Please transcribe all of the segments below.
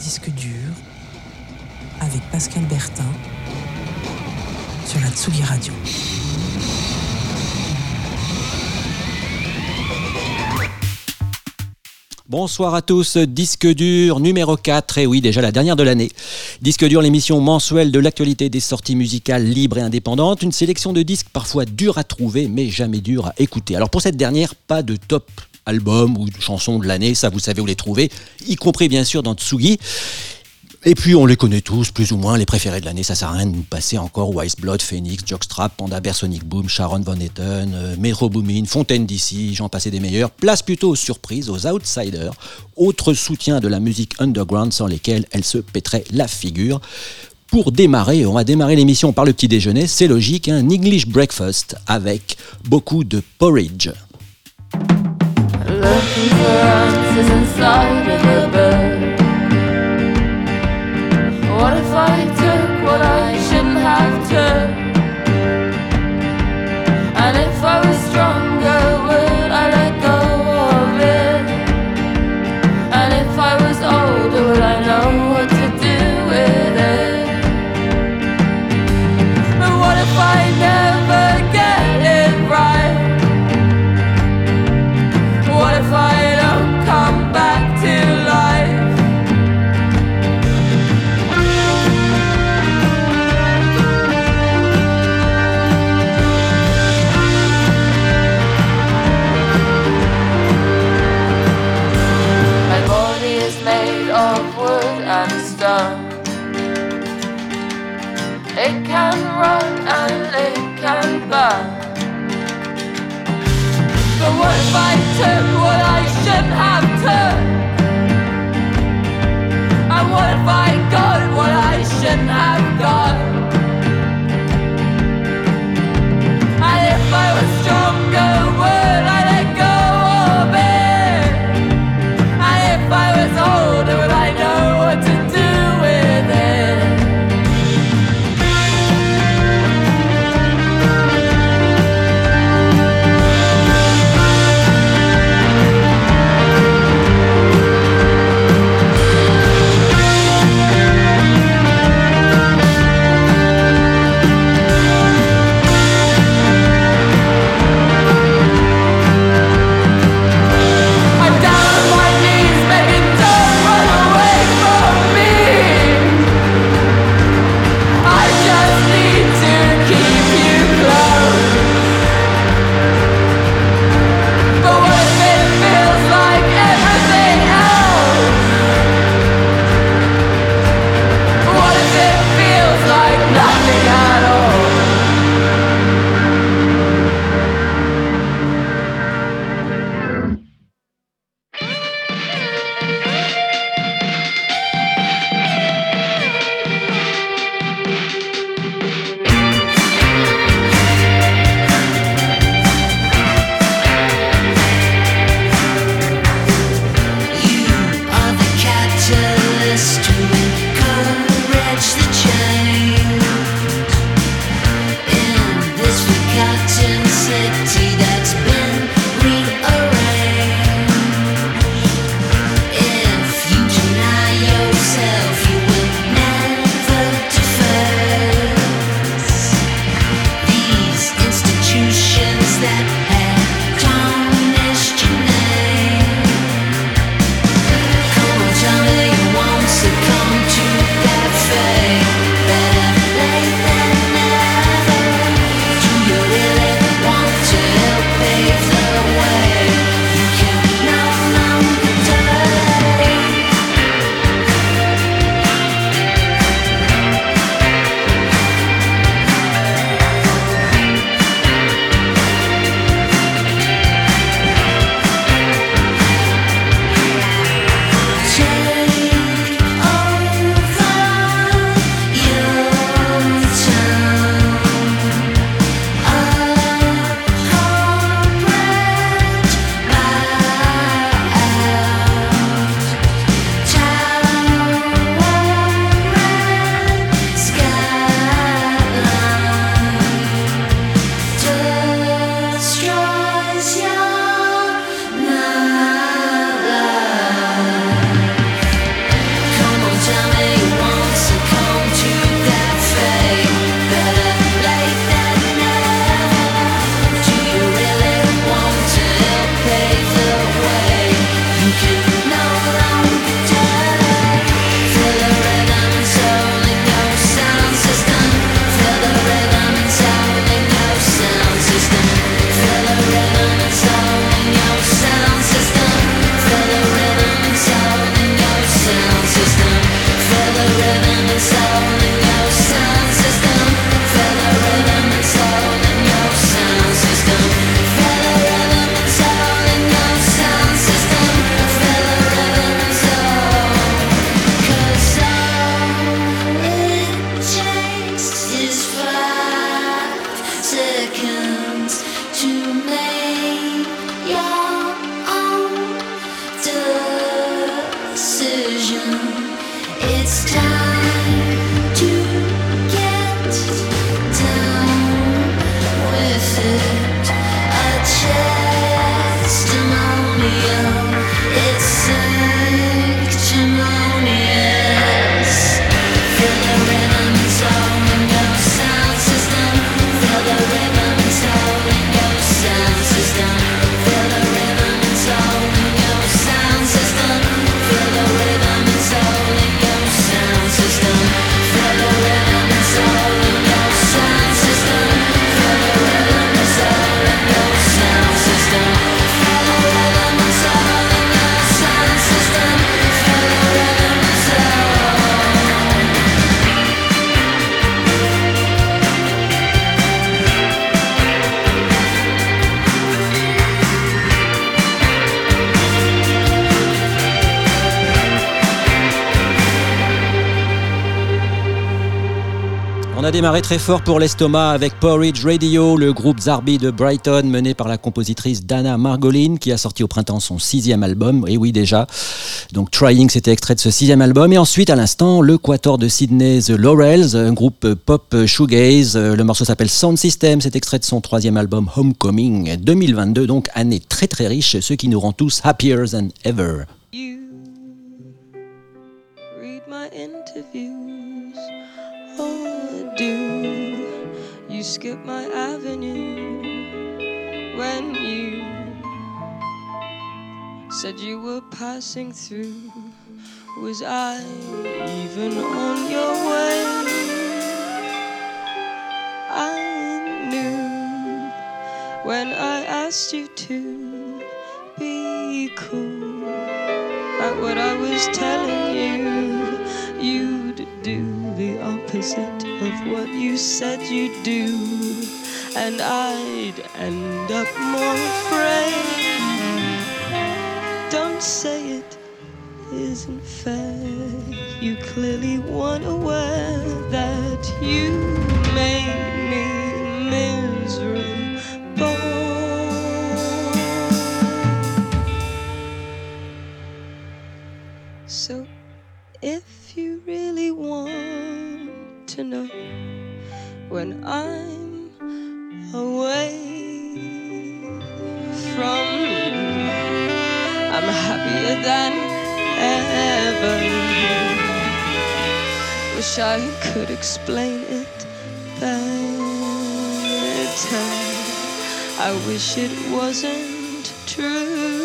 Disque dur avec Pascal Bertin sur la Tsugi Radio. Bonsoir à tous, Disque dur numéro 4, et oui déjà la dernière de l'année. Disque dur, l'émission mensuelle de l'actualité des sorties musicales libres et indépendantes, une sélection de disques parfois durs à trouver mais jamais durs à écouter. Alors pour cette dernière, pas de top album ou chanson de l'année, ça vous savez où les trouver, y compris bien sûr dans Tsugi. Et puis on les connaît tous, plus ou moins, les préférés de l'année, ça sert à rien de nous passer encore Wise Blood, Phoenix, Jockstrap, Panda Bersonic Boom, Sharon Von Etten, euh, Metro Boomin, Fontaine d'ici, j'en passais des meilleurs. Place plutôt aux surprises, aux outsiders, autres soutiens de la musique underground sans lesquels elle se pèterait la figure. Pour démarrer, on va démarrer l'émission par le petit déjeuner, c'est logique, un English breakfast avec beaucoup de porridge. Run and it can burn. But what if I took what I shouldn't have took? And what if I démarré très fort pour l'estomac avec Porridge Radio, le groupe Zarbi de Brighton mené par la compositrice Dana Margolin qui a sorti au printemps son sixième album. Et oui déjà, donc Trying c'était extrait de ce sixième album. Et ensuite à l'instant le quator de Sydney The Laurels, un groupe pop shoegaze. Le morceau s'appelle Sound System, c'est extrait de son troisième album Homecoming 2022, donc année très très riche, ce qui nous rend tous happier than ever. Read my interviews, skip my avenue when you said you were passing through? Was I even on your way? I knew when I asked you to be cool at what I was telling you. The opposite of what you said you'd do, and I'd end up more afraid. Don't say it isn't fair. You clearly weren't aware explain it better. I wish it wasn't true.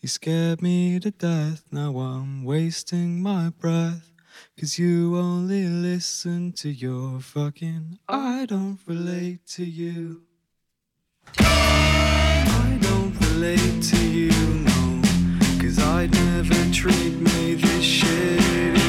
You scared me to death, now I'm wasting my breath. Cause you only listen to your fucking. I don't relate to you. I don't relate to you, no. Cause I'd never treat me this shitty.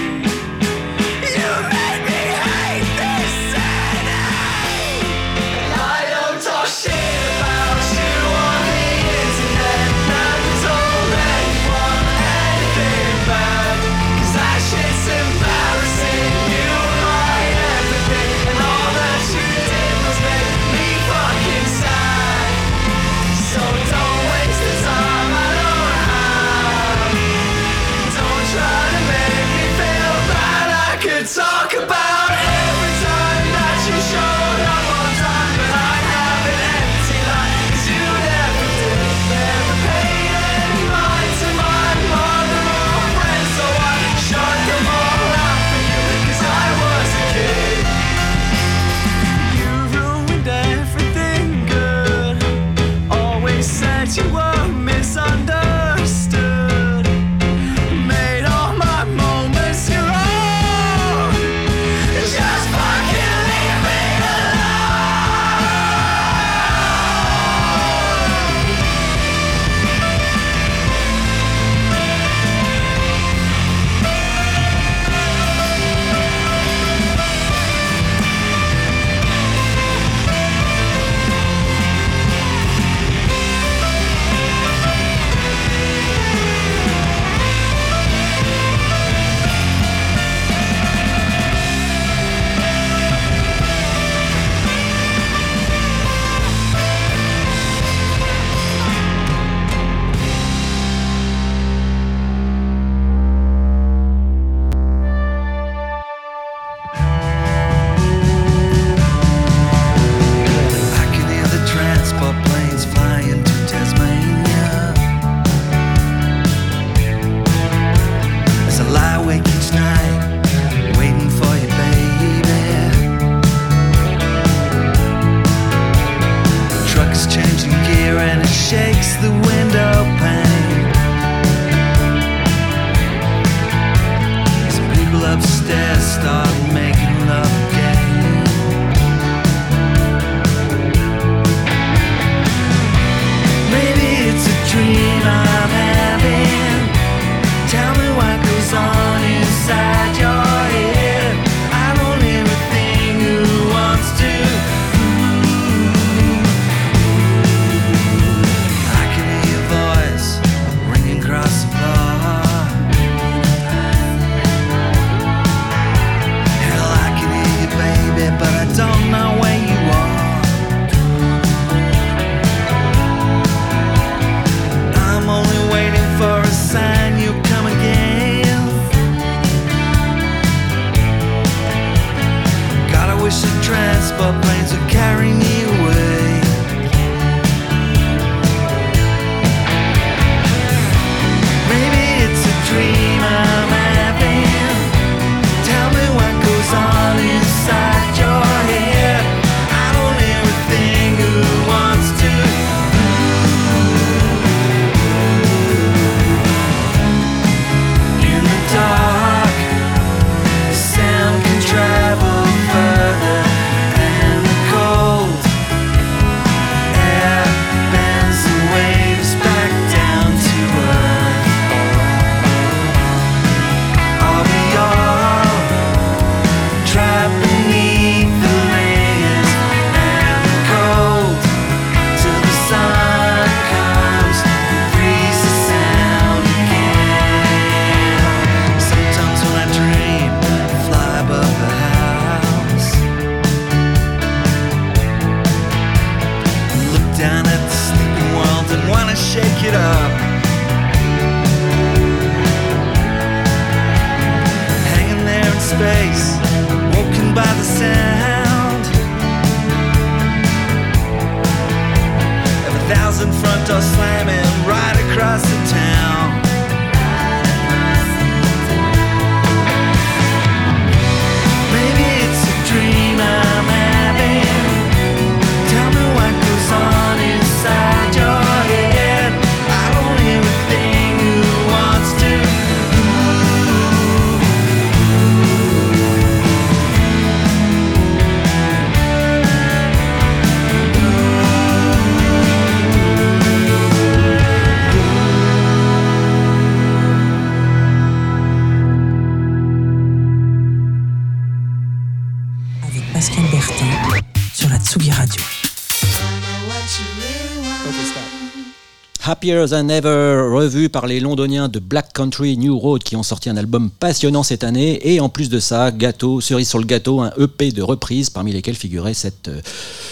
Happier Than Ever, revu par les londoniens de Black Country New Road qui ont sorti un album passionnant cette année. Et en plus de ça, gâteau, cerise sur le gâteau, un EP de reprises parmi lesquelles figurait cette euh,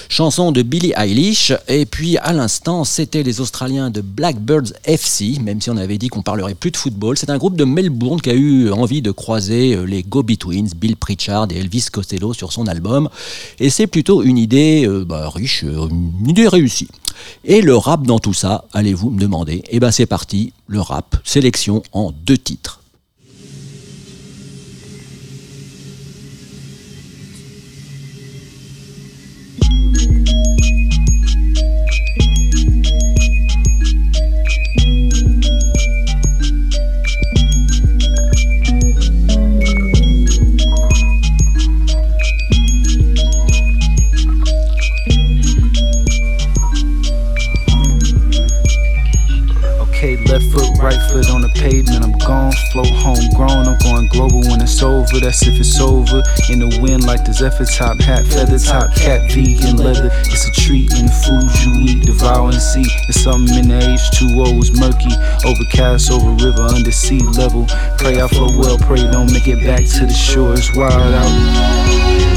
chanson de Billie Eilish. Et puis à l'instant, c'était les Australiens de Blackbirds FC, même si on avait dit qu'on parlerait plus de football. C'est un groupe de Melbourne qui a eu envie de croiser euh, les Go-Betweens, Bill Pritchard et Elvis Costello sur son album. Et c'est plutôt une idée euh, bah, riche, une idée réussie. Et le rap dans tout ça, allez-vous me demander Eh ben c'est parti, le rap, sélection en deux titres. Left foot, right foot on the pavement. I'm gone, float homegrown. I'm going global when it's over. That's if it's over. In the wind, like the Zephyr top hat, feather top cat, vegan leather. It's a treat in the food you eat, devour and see. It's something in the H2O is murky. Overcast over river, under sea level. Pray I flow well, pray don't make it back to the shore. It's wild out.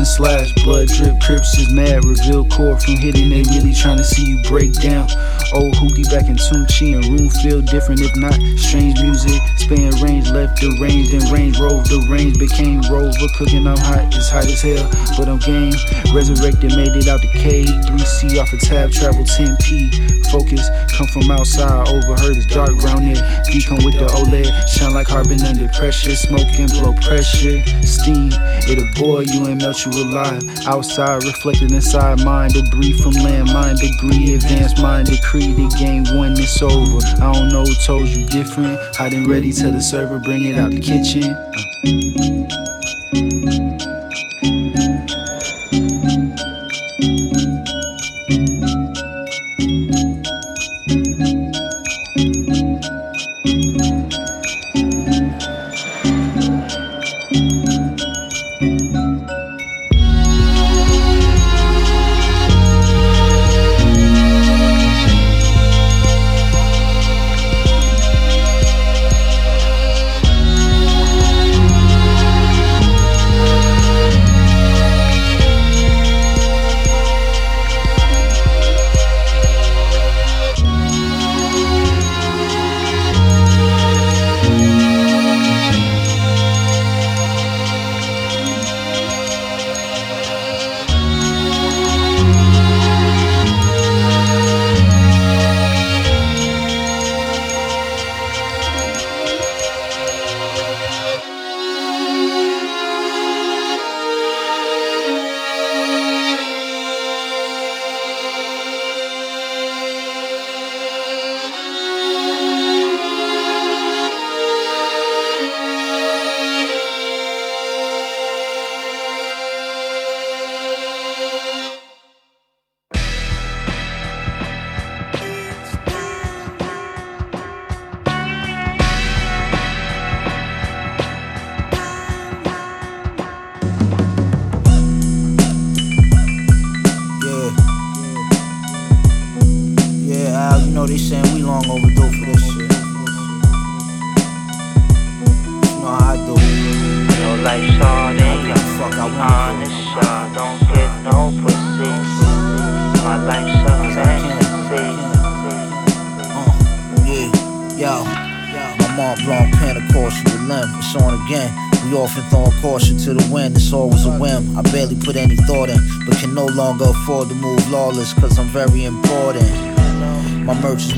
motion slash blood drip, crips is mad, reveal core from hitting, they really trying to see you break down. Old Hootie back in Tunchi and room feel different, if not strange music. Span range, left the range, then range, rove the range, became rover. Cooking, I'm hot, it's hot as hell, but I'm game. Resurrected, made it out the cave. 3C off a tab, travel 10P. Focus, come from outside, overheard it's dark round there. D come with the OLED, shine like carbon under pressure, smoking, blow pressure. Steam, it'll boil you and melt you alive. Outside, reflected inside mind, debris from landmine, degree, advanced mind, decree the game when it's over. I don't know told you different. Hot and ready to the server, bring it out the kitchen.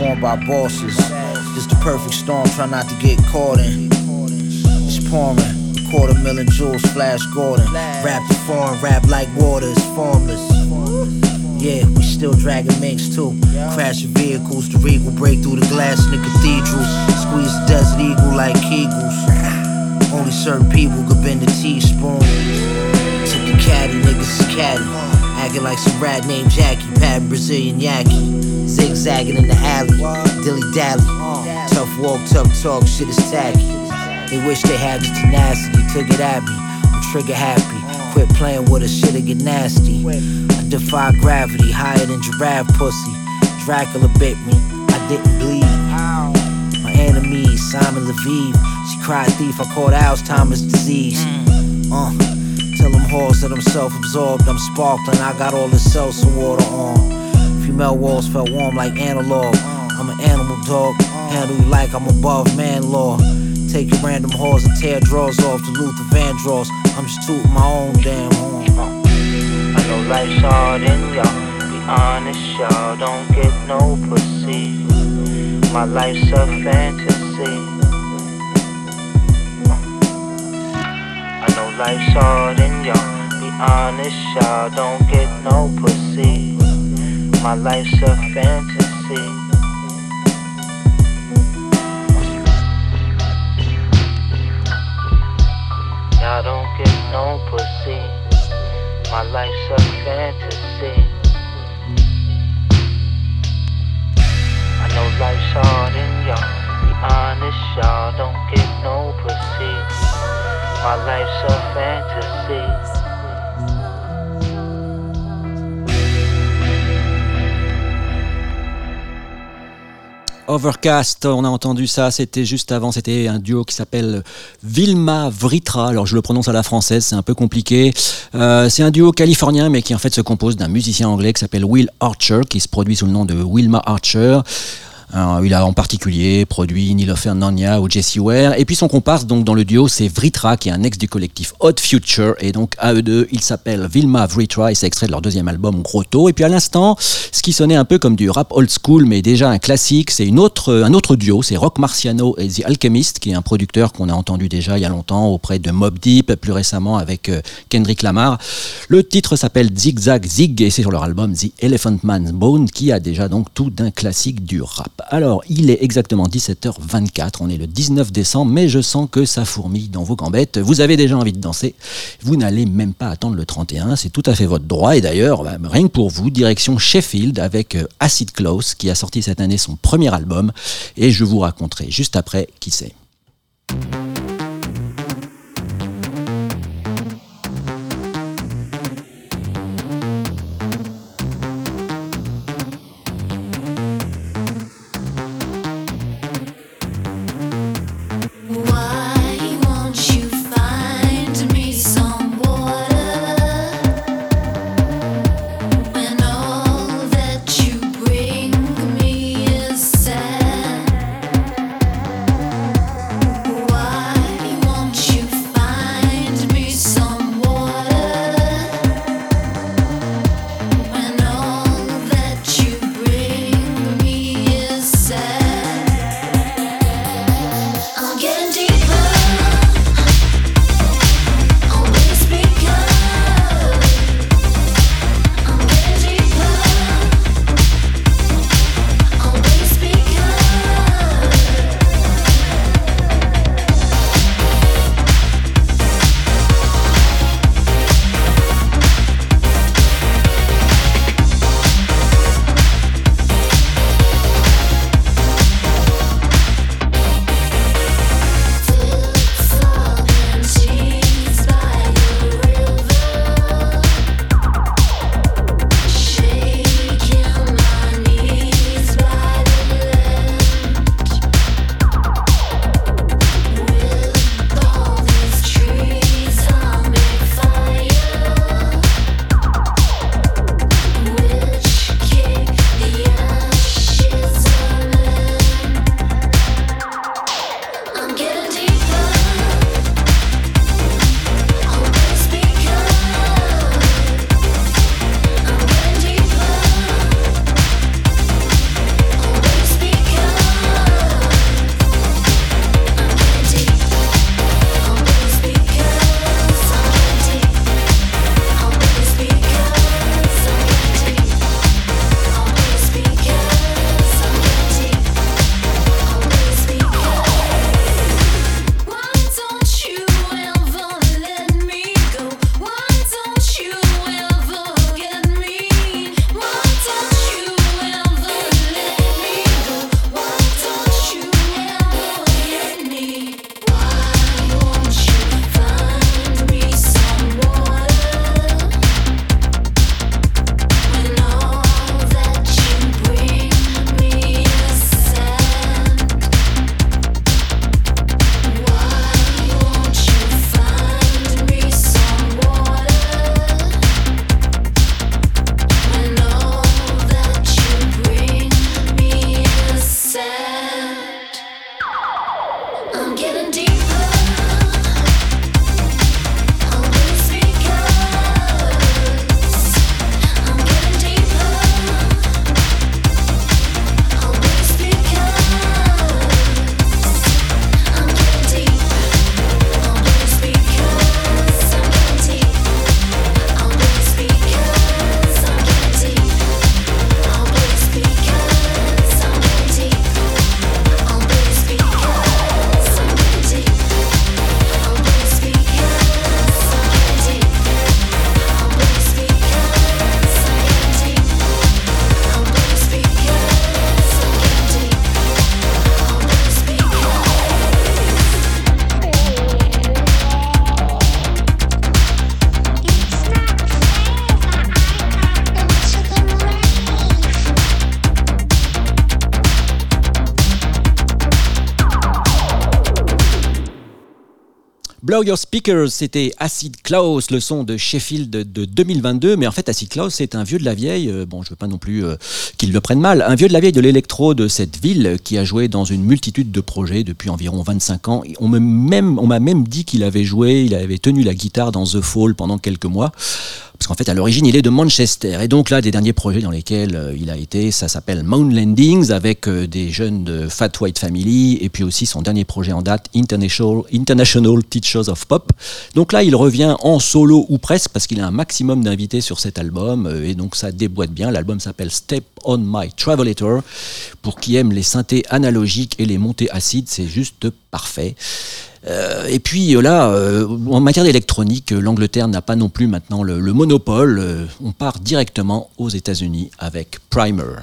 Worn by bosses. Just the perfect storm, try not to get caught in. It's pouring. Quarter million jewels, Flash Gordon. Rap the foreign, rap like water, it's formless. Yeah, we still dragging minks too. Crashing vehicles, the regal break through the glass in the cathedrals. Squeeze the desert eagle like Kegels. Only certain people could bend the teaspoon. Took the caddy, niggas is caddy. Acting like some rat named Jackie, patting Brazilian Yaki. Zigzagging in the alley, dilly dally. Tough walk, tough talk, shit is tacky. They wish they had the tenacity, took it at me. I'm trigger happy. Quit playing with a shit'll get nasty. I defy gravity, higher than giraffe pussy. Dracula bit me, I didn't bleed. My enemy, Simon Leviev. She cried thief, I caught Alzheimer's disease. Uh, whores that I'm self absorbed, I'm sparkling, I got all the seltzer water on. Female walls felt warm like analog. I'm an animal dog, handle you like I'm above man law. Take your random whores and tear drawers off to Luther Vandross. I'm just tooting my own damn horn. I know life's hard and y'all be honest, y'all don't get no pussy. My life's a fantasy. Life's hard and y'all be honest, y'all don't get no pussy. My life's a fantasy. Y'all don't get no pussy. My life's a fantasy. I know life's hard and y'all be honest, y'all don't get no pussy. Overcast, on a entendu ça, c'était juste avant, c'était un duo qui s'appelle Vilma Vritra, alors je le prononce à la française, c'est un peu compliqué. Euh, c'est un duo californien mais qui en fait se compose d'un musicien anglais qui s'appelle Will Archer, qui se produit sous le nom de Wilma Archer. Euh, il a en particulier produit Neil Fernania ou Jesse Ware. Et puis son comparse donc dans le duo, c'est Vritra, qui est un ex du collectif Odd Future. Et donc à eux deux, ils s'appellent Vilma Vritra et c'est extrait de leur deuxième album Grotto. Et puis à l'instant, ce qui sonnait un peu comme du rap old school, mais déjà un classique, c'est une autre, un autre duo, c'est Rock Marciano et The Alchemist, qui est un producteur qu'on a entendu déjà il y a longtemps auprès de Mob Deep, plus récemment avec euh, Kendrick Lamar. Le titre s'appelle Zigzag Zig et c'est sur leur album The Elephant Man's Bone, qui a déjà donc tout d'un classique du rap. Alors, il est exactement 17h24, on est le 19 décembre, mais je sens que ça fourmille dans vos gambettes. Vous avez déjà envie de danser, vous n'allez même pas attendre le 31, c'est tout à fait votre droit. Et d'ailleurs, bah, rien que pour vous, direction Sheffield avec euh, Acid Close, qui a sorti cette année son premier album, et je vous raconterai juste après qui c'est. Your Speakers, c'était Acid Klaus, le son de Sheffield de, de 2022. Mais en fait, Acid Klaus, c'est un vieux de la vieille. euh, bon, je veux pas non plus euh, qu'il le prenne mal. Un vieux de la vieille de l'électro de cette ville qui a joué dans une multitude de projets depuis environ 25 ans. On me même, on m'a même dit qu'il avait joué, il avait tenu la guitare dans The Fall pendant quelques mois. Parce qu'en fait, à l'origine, il est de Manchester. Et donc là, des derniers projets dans lesquels euh, il a été, ça s'appelle Mound Landings, avec euh, des jeunes de Fat White Family, et puis aussi son dernier projet en date, International, International Teachers of Pop. Donc là, il revient en solo ou presque, parce qu'il a un maximum d'invités sur cet album, euh, et donc ça déboîte bien. L'album s'appelle Step on My Travelator. Pour qui aime les synthés analogiques et les montées acides, c'est juste parfait. Euh, et puis euh, là, euh, en matière d'électronique, l'Angleterre n'a pas non plus maintenant le, le monopole. On part directement aux États-Unis avec Primer.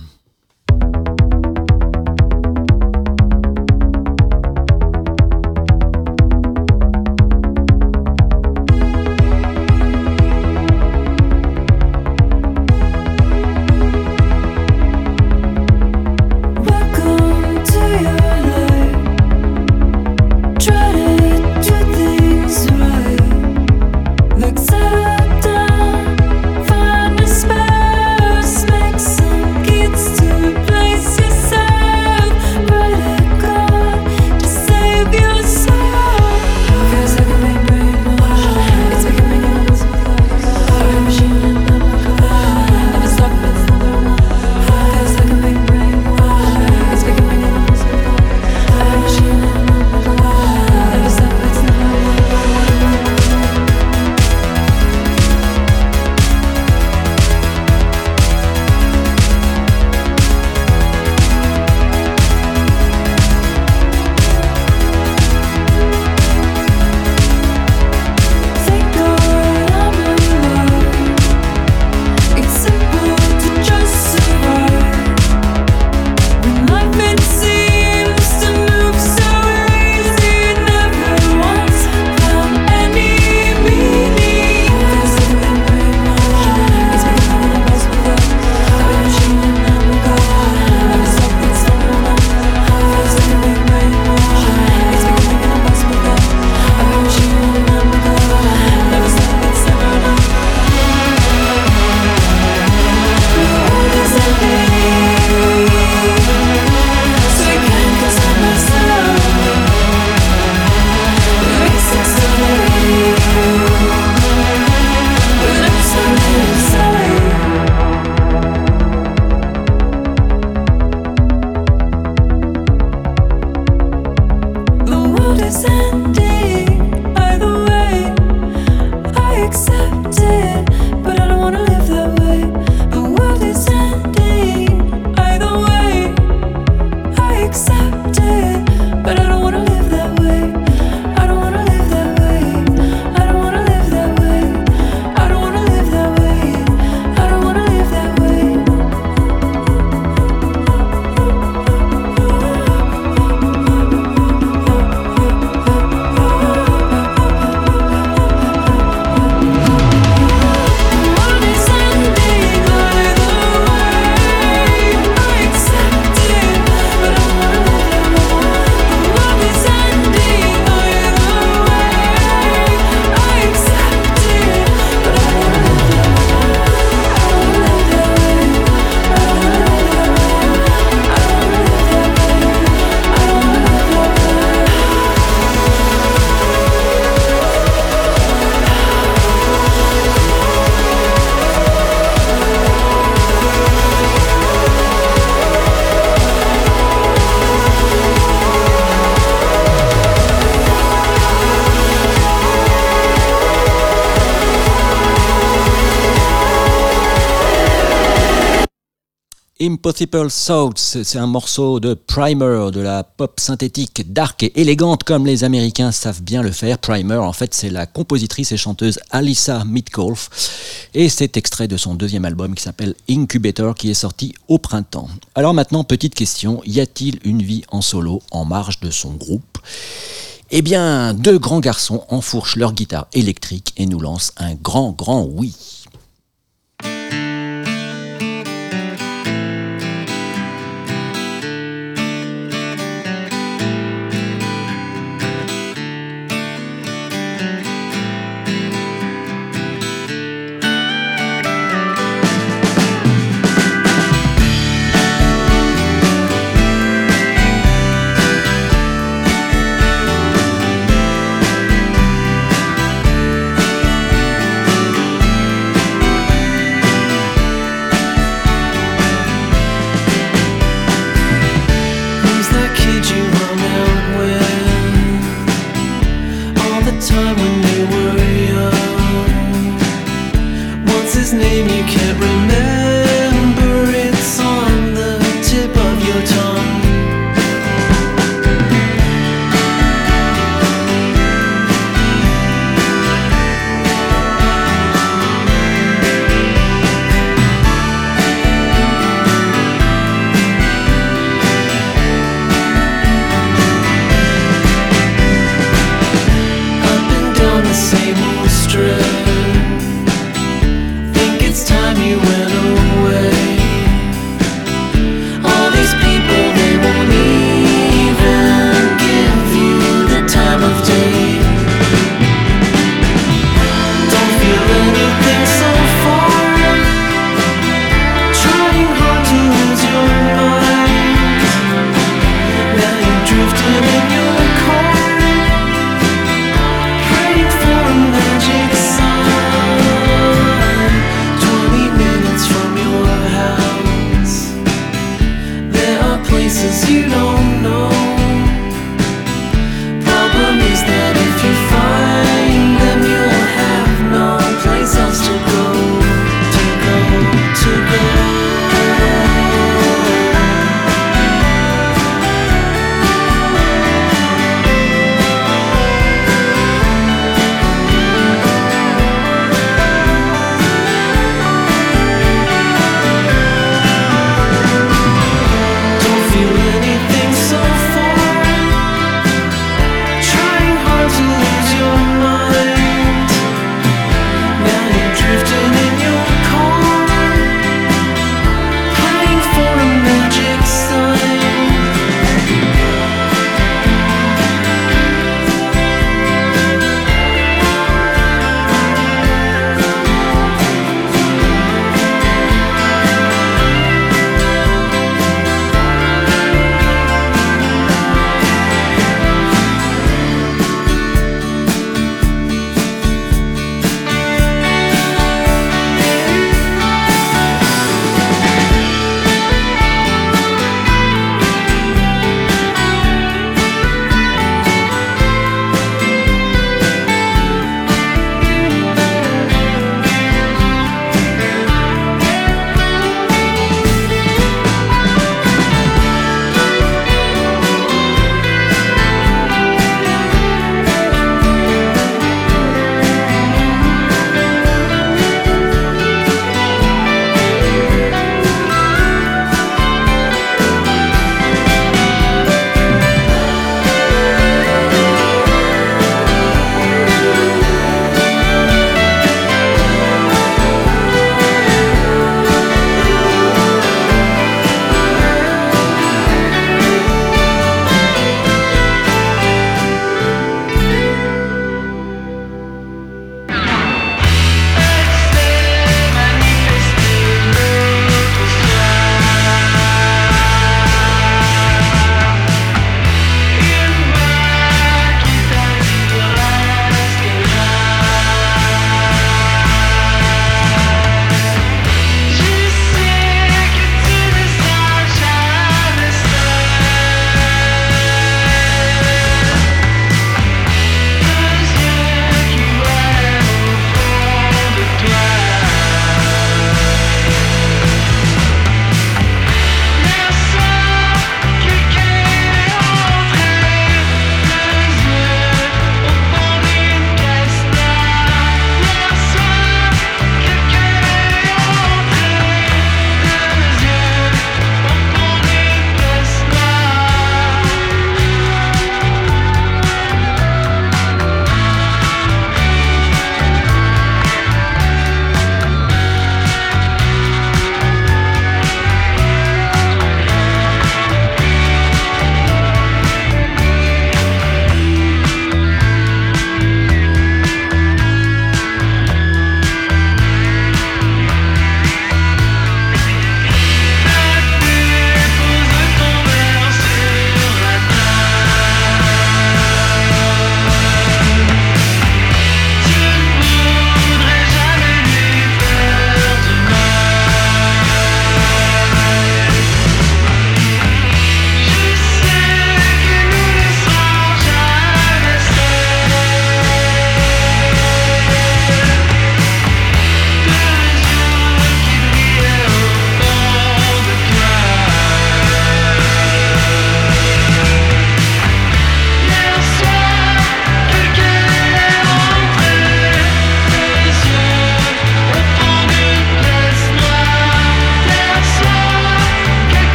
Impossible Thoughts, c'est un morceau de Primer, de la pop synthétique dark et élégante comme les Américains savent bien le faire. Primer, en fait, c'est la compositrice et chanteuse Alyssa Mitkolf et c'est extrait de son deuxième album qui s'appelle Incubator qui est sorti au printemps. Alors maintenant, petite question, y a-t-il une vie en solo en marge de son groupe? Eh bien, deux grands garçons enfourchent leur guitare électrique et nous lancent un grand, grand oui.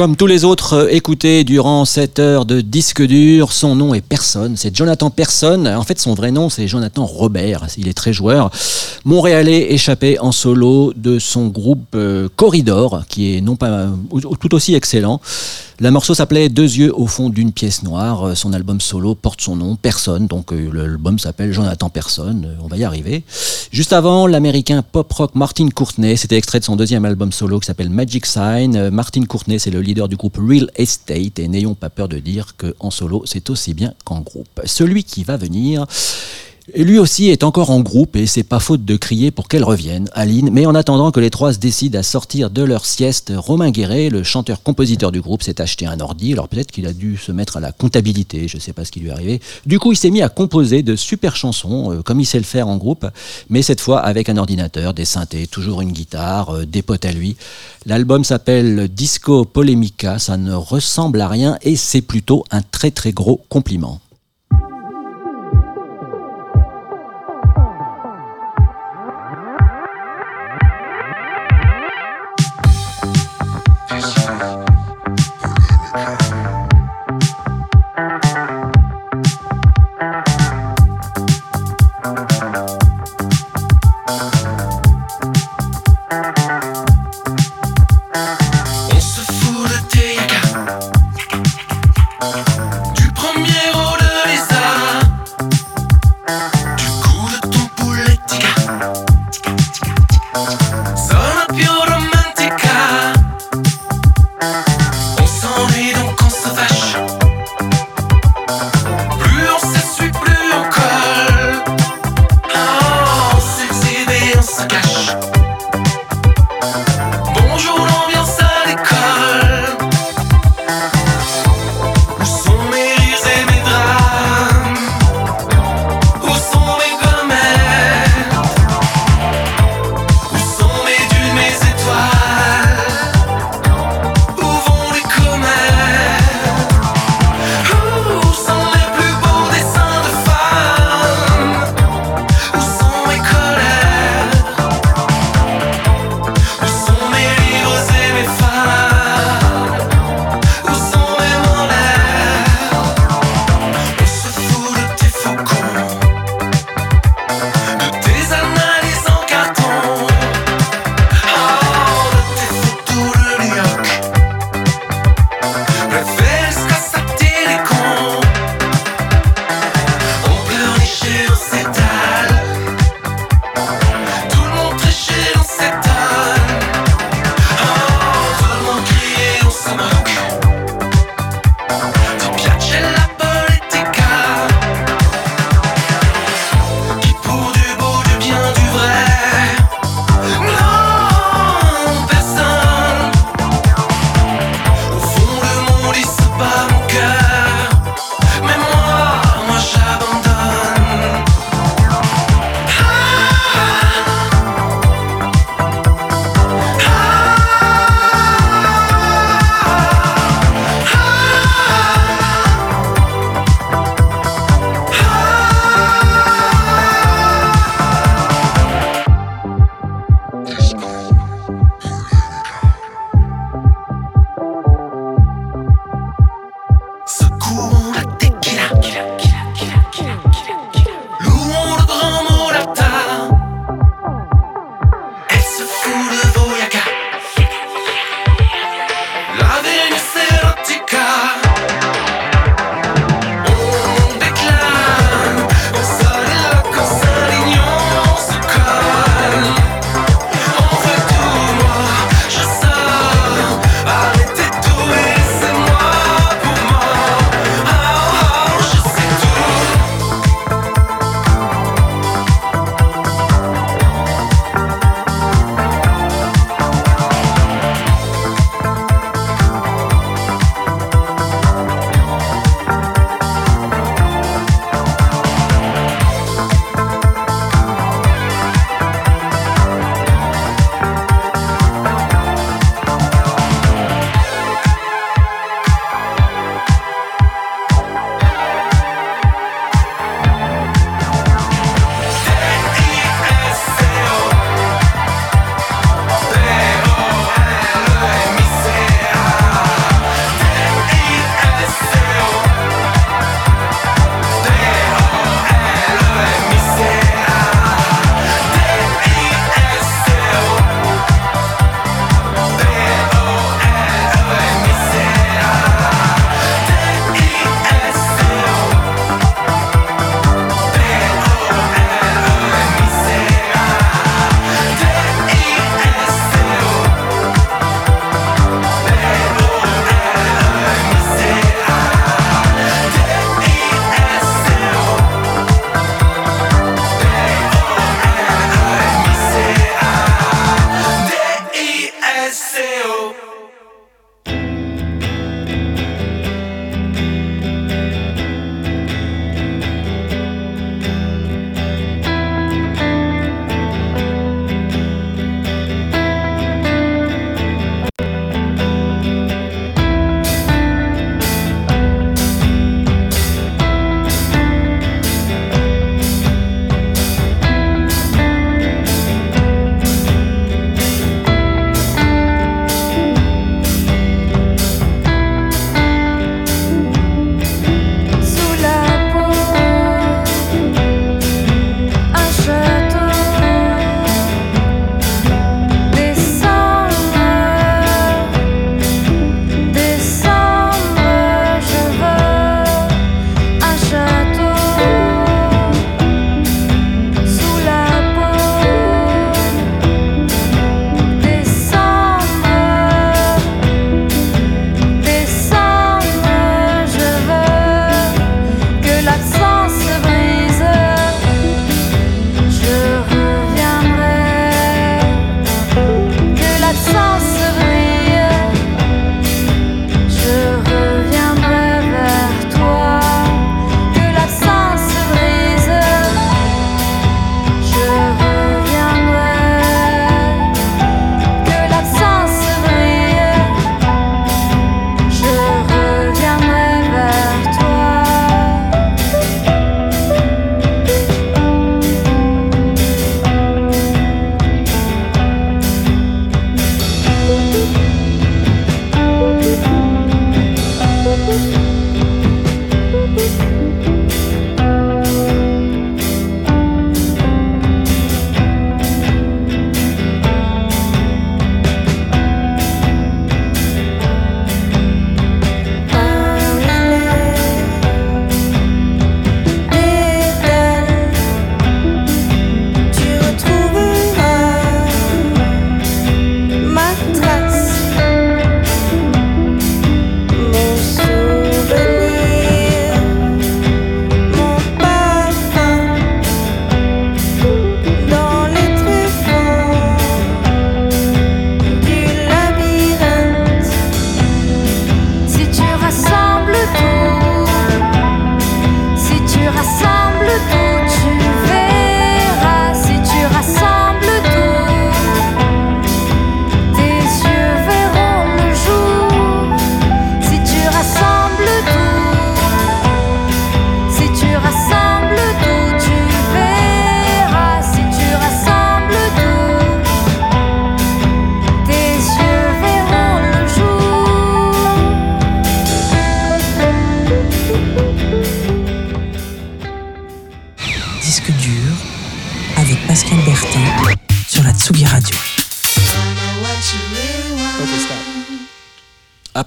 Comme tous les autres euh, écoutés durant cette heure de disque dur, son nom est Personne. C'est Jonathan Personne. En fait, son vrai nom, c'est Jonathan Robert. Il est très joueur. Montréalais échappé en solo de son groupe euh, Corridor, qui est non pas ou- tout aussi excellent. Le morceau s'appelait Deux yeux au fond d'une pièce noire. Euh, Son album solo porte son nom, Personne. Donc euh, l'album s'appelle Jonathan Personne. Euh, On va y arriver. Juste avant, l'américain pop-rock Martin Courtney. C'était extrait de son deuxième album solo qui s'appelle Magic Sign. Martin Courtney, c'est le leader du groupe Real Estate. Et n'ayons pas peur de dire qu'en solo, c'est aussi bien qu'en groupe. Celui qui va venir. Lui aussi est encore en groupe et c'est pas faute de crier pour qu'elle revienne, Aline. Mais en attendant que les trois se décident à sortir de leur sieste, Romain Guéret, le chanteur-compositeur du groupe, s'est acheté un ordi. Alors peut-être qu'il a dû se mettre à la comptabilité, je sais pas ce qui lui est arrivé. Du coup, il s'est mis à composer de super chansons, euh, comme il sait le faire en groupe, mais cette fois avec un ordinateur, des synthés, toujours une guitare, euh, des potes à lui. L'album s'appelle Disco Polemica, ça ne ressemble à rien et c'est plutôt un très très gros compliment.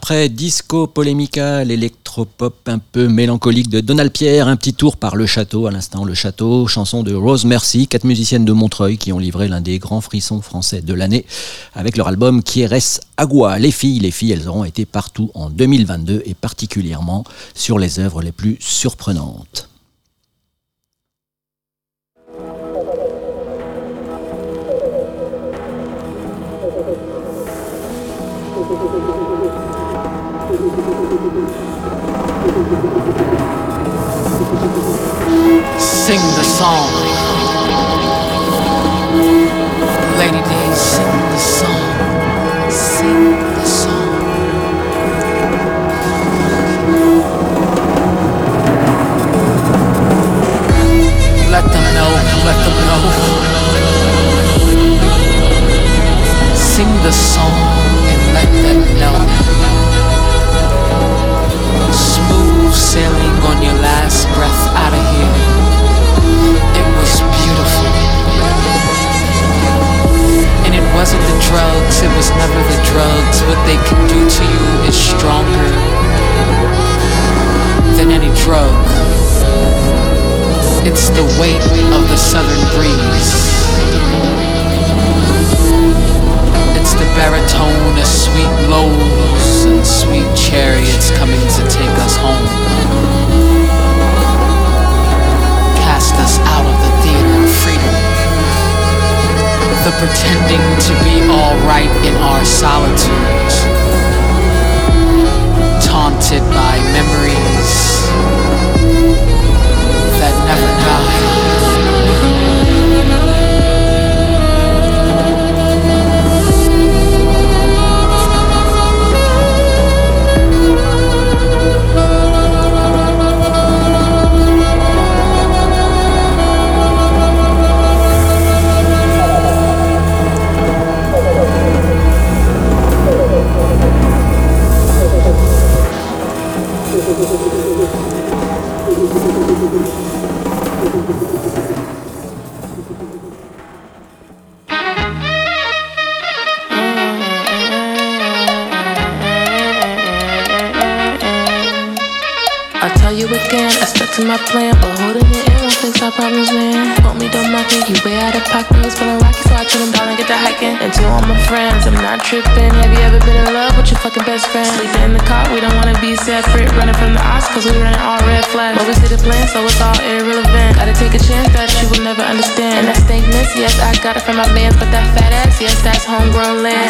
après Disco Polémica, l'électropop un peu mélancolique de Donald Pierre, un petit tour par Le Château à l'instant. Le Château, chanson de Rose Mercy, quatre musiciennes de Montreuil qui ont livré l'un des grands frissons français de l'année avec leur album Quieres Agua. Les filles, les filles, elles auront été partout en 2022 et particulièrement sur les œuvres les plus surprenantes. sing the song. Lady Day, sing the song. Sing the song. Let them know, let them know. Sing the song and let them know. Smooth sailing on your last breath. wasn't the drugs, it was never the drugs. What they can do to you is stronger than any drug. It's the weight of the southern breeze. It's the baritone, of sweet lows homegrown land.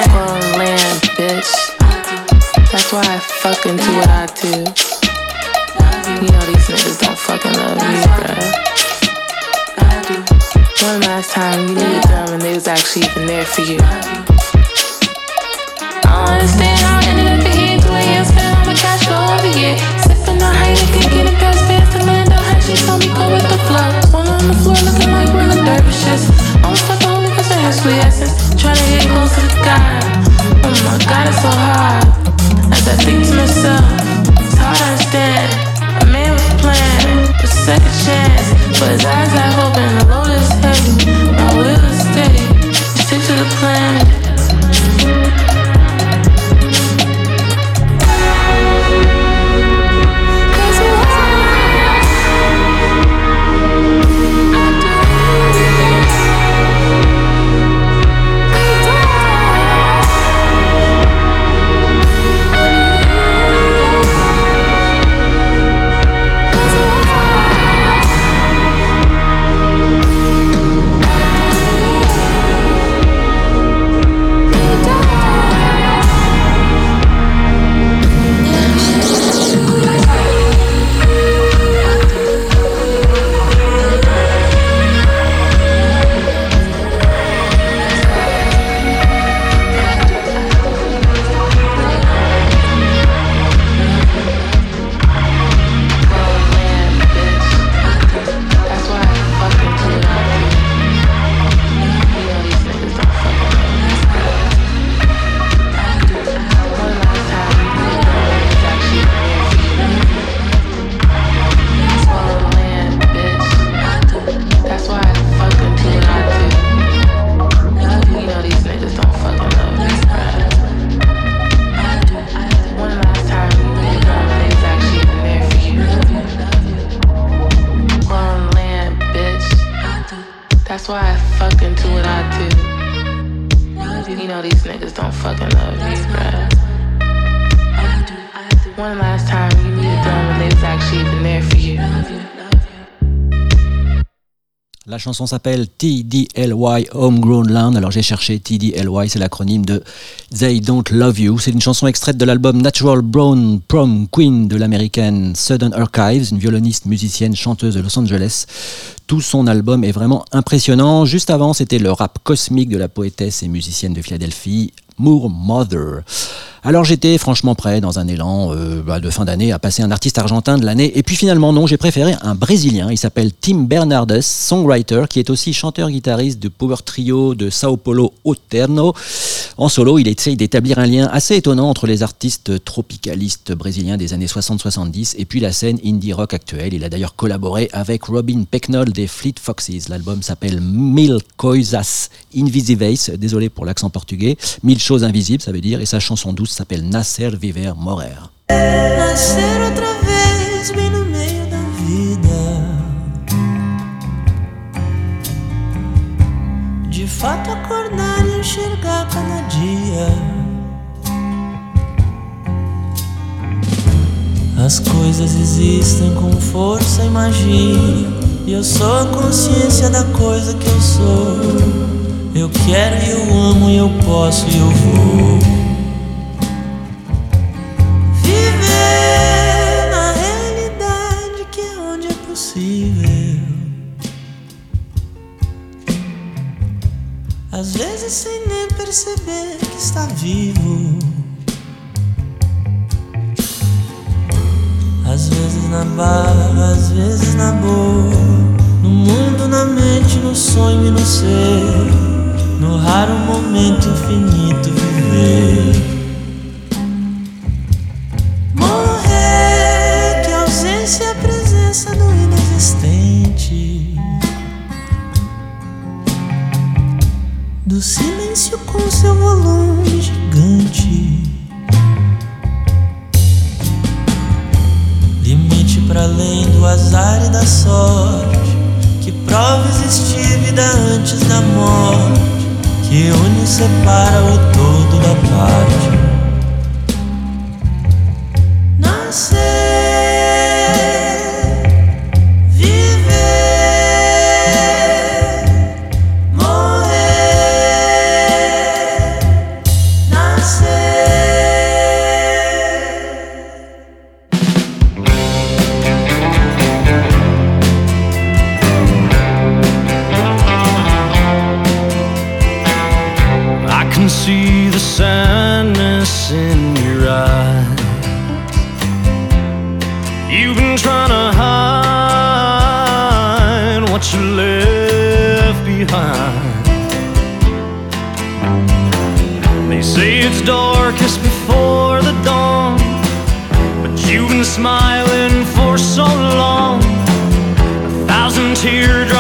Chanson s'appelle TDLY Homegrown Land. Alors j'ai cherché TDLY, c'est l'acronyme de They Don't Love You. C'est une chanson extraite de l'album Natural Brown Prom Queen de l'américaine Southern Archives, une violoniste, musicienne, chanteuse de Los Angeles. Tout son album est vraiment impressionnant. Juste avant, c'était le rap cosmique de la poétesse et musicienne de Philadelphie, Moore Mother. Alors j'étais franchement prêt dans un élan euh, bah, de fin d'année à passer un artiste argentin de l'année et puis finalement non, j'ai préféré un brésilien, il s'appelle Tim Bernardes, songwriter qui est aussi chanteur-guitariste de power trio de Sao Paulo Oterno. En solo, il essaye d'établir un lien assez étonnant entre les artistes tropicalistes brésiliens des années 60-70 et puis la scène indie rock actuelle. Il a d'ailleurs collaboré avec Robin Pecknold des Fleet Foxes. L'album s'appelle Mil Coisas Invisíveis, désolé pour l'accent portugais, Mille choses invisibles ça veut dire, et sa chanson douce s'appelle Nascer Viver Morer. Fato acordar e enxergar cada dia. As coisas existem com força e magia. E eu sou a consciência da coisa que eu sou. Eu quero e eu amo e eu posso e eu vou. Às vezes sem nem perceber que está vivo. Às vezes na barra, às vezes na boa. No mundo, na mente, no sonho e no ser. No raro momento infinito viver. Morrer, que ausência é a presença do inexistente. Do silêncio com seu volume gigante. Limite para além do azar e da sorte. Que prova existir vida antes da morte. Que une e separa o todo da parte. Nascer, teardrops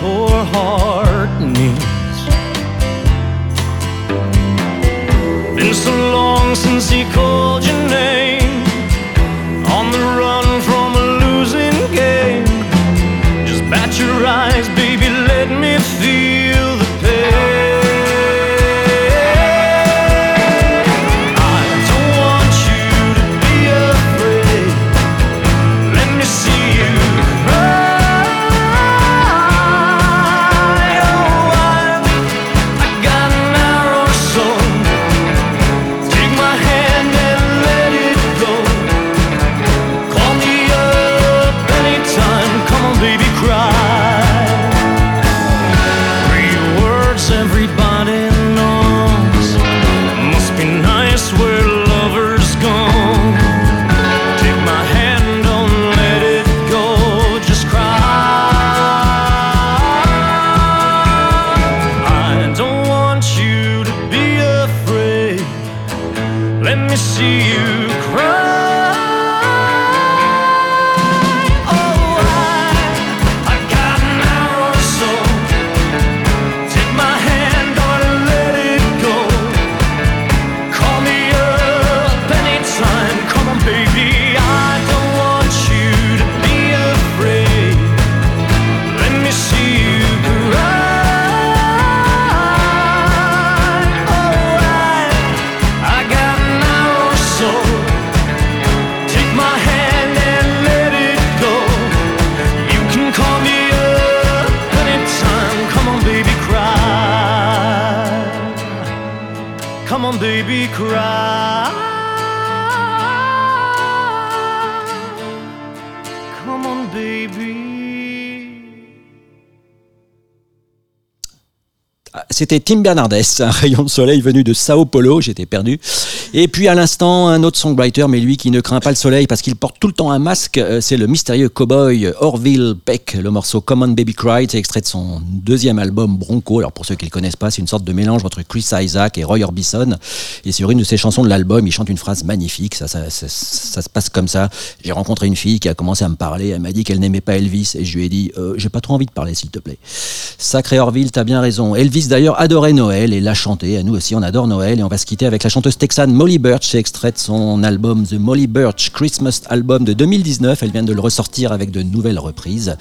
poor heart C'était Tim Bernardes, un rayon de soleil venu de Sao Paulo, j'étais perdu. Et puis à l'instant, un autre songwriter, mais lui qui ne craint pas le soleil parce qu'il porte tout le temps un masque, euh, c'est le mystérieux cowboy Orville Peck. Le morceau Common Baby Cry, c'est extrait de son deuxième album Bronco. Alors pour ceux qui ne le connaissent pas, c'est une sorte de mélange entre Chris Isaac et Roy Orbison. Et sur une de ses chansons de l'album, il chante une phrase magnifique, ça, ça, ça, ça se passe comme ça. J'ai rencontré une fille qui a commencé à me parler, elle m'a dit qu'elle n'aimait pas Elvis et je lui ai dit, euh, j'ai pas trop envie de parler s'il te plaît. Sacré Orville, t'as bien raison. Elvis d'ailleurs adorait Noël et l'a chanté. À nous aussi, on adore Noël et on va se quitter avec la chanteuse texane Molly Birch. Extrait de son album The Molly Birch Christmas Album de 2019. Elle vient de le ressortir avec de nouvelles reprises.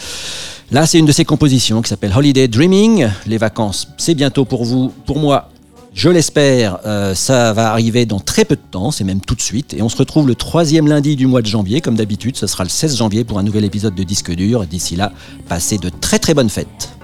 Là, c'est une de ses compositions qui s'appelle Holiday Dreaming. Les vacances, c'est bientôt pour vous. Pour moi, je l'espère, euh, ça va arriver dans très peu de temps, c'est même tout de suite. Et on se retrouve le troisième lundi du mois de janvier, comme d'habitude. Ce sera le 16 janvier pour un nouvel épisode de Disque Dur. D'ici là, passez de très très bonnes fêtes.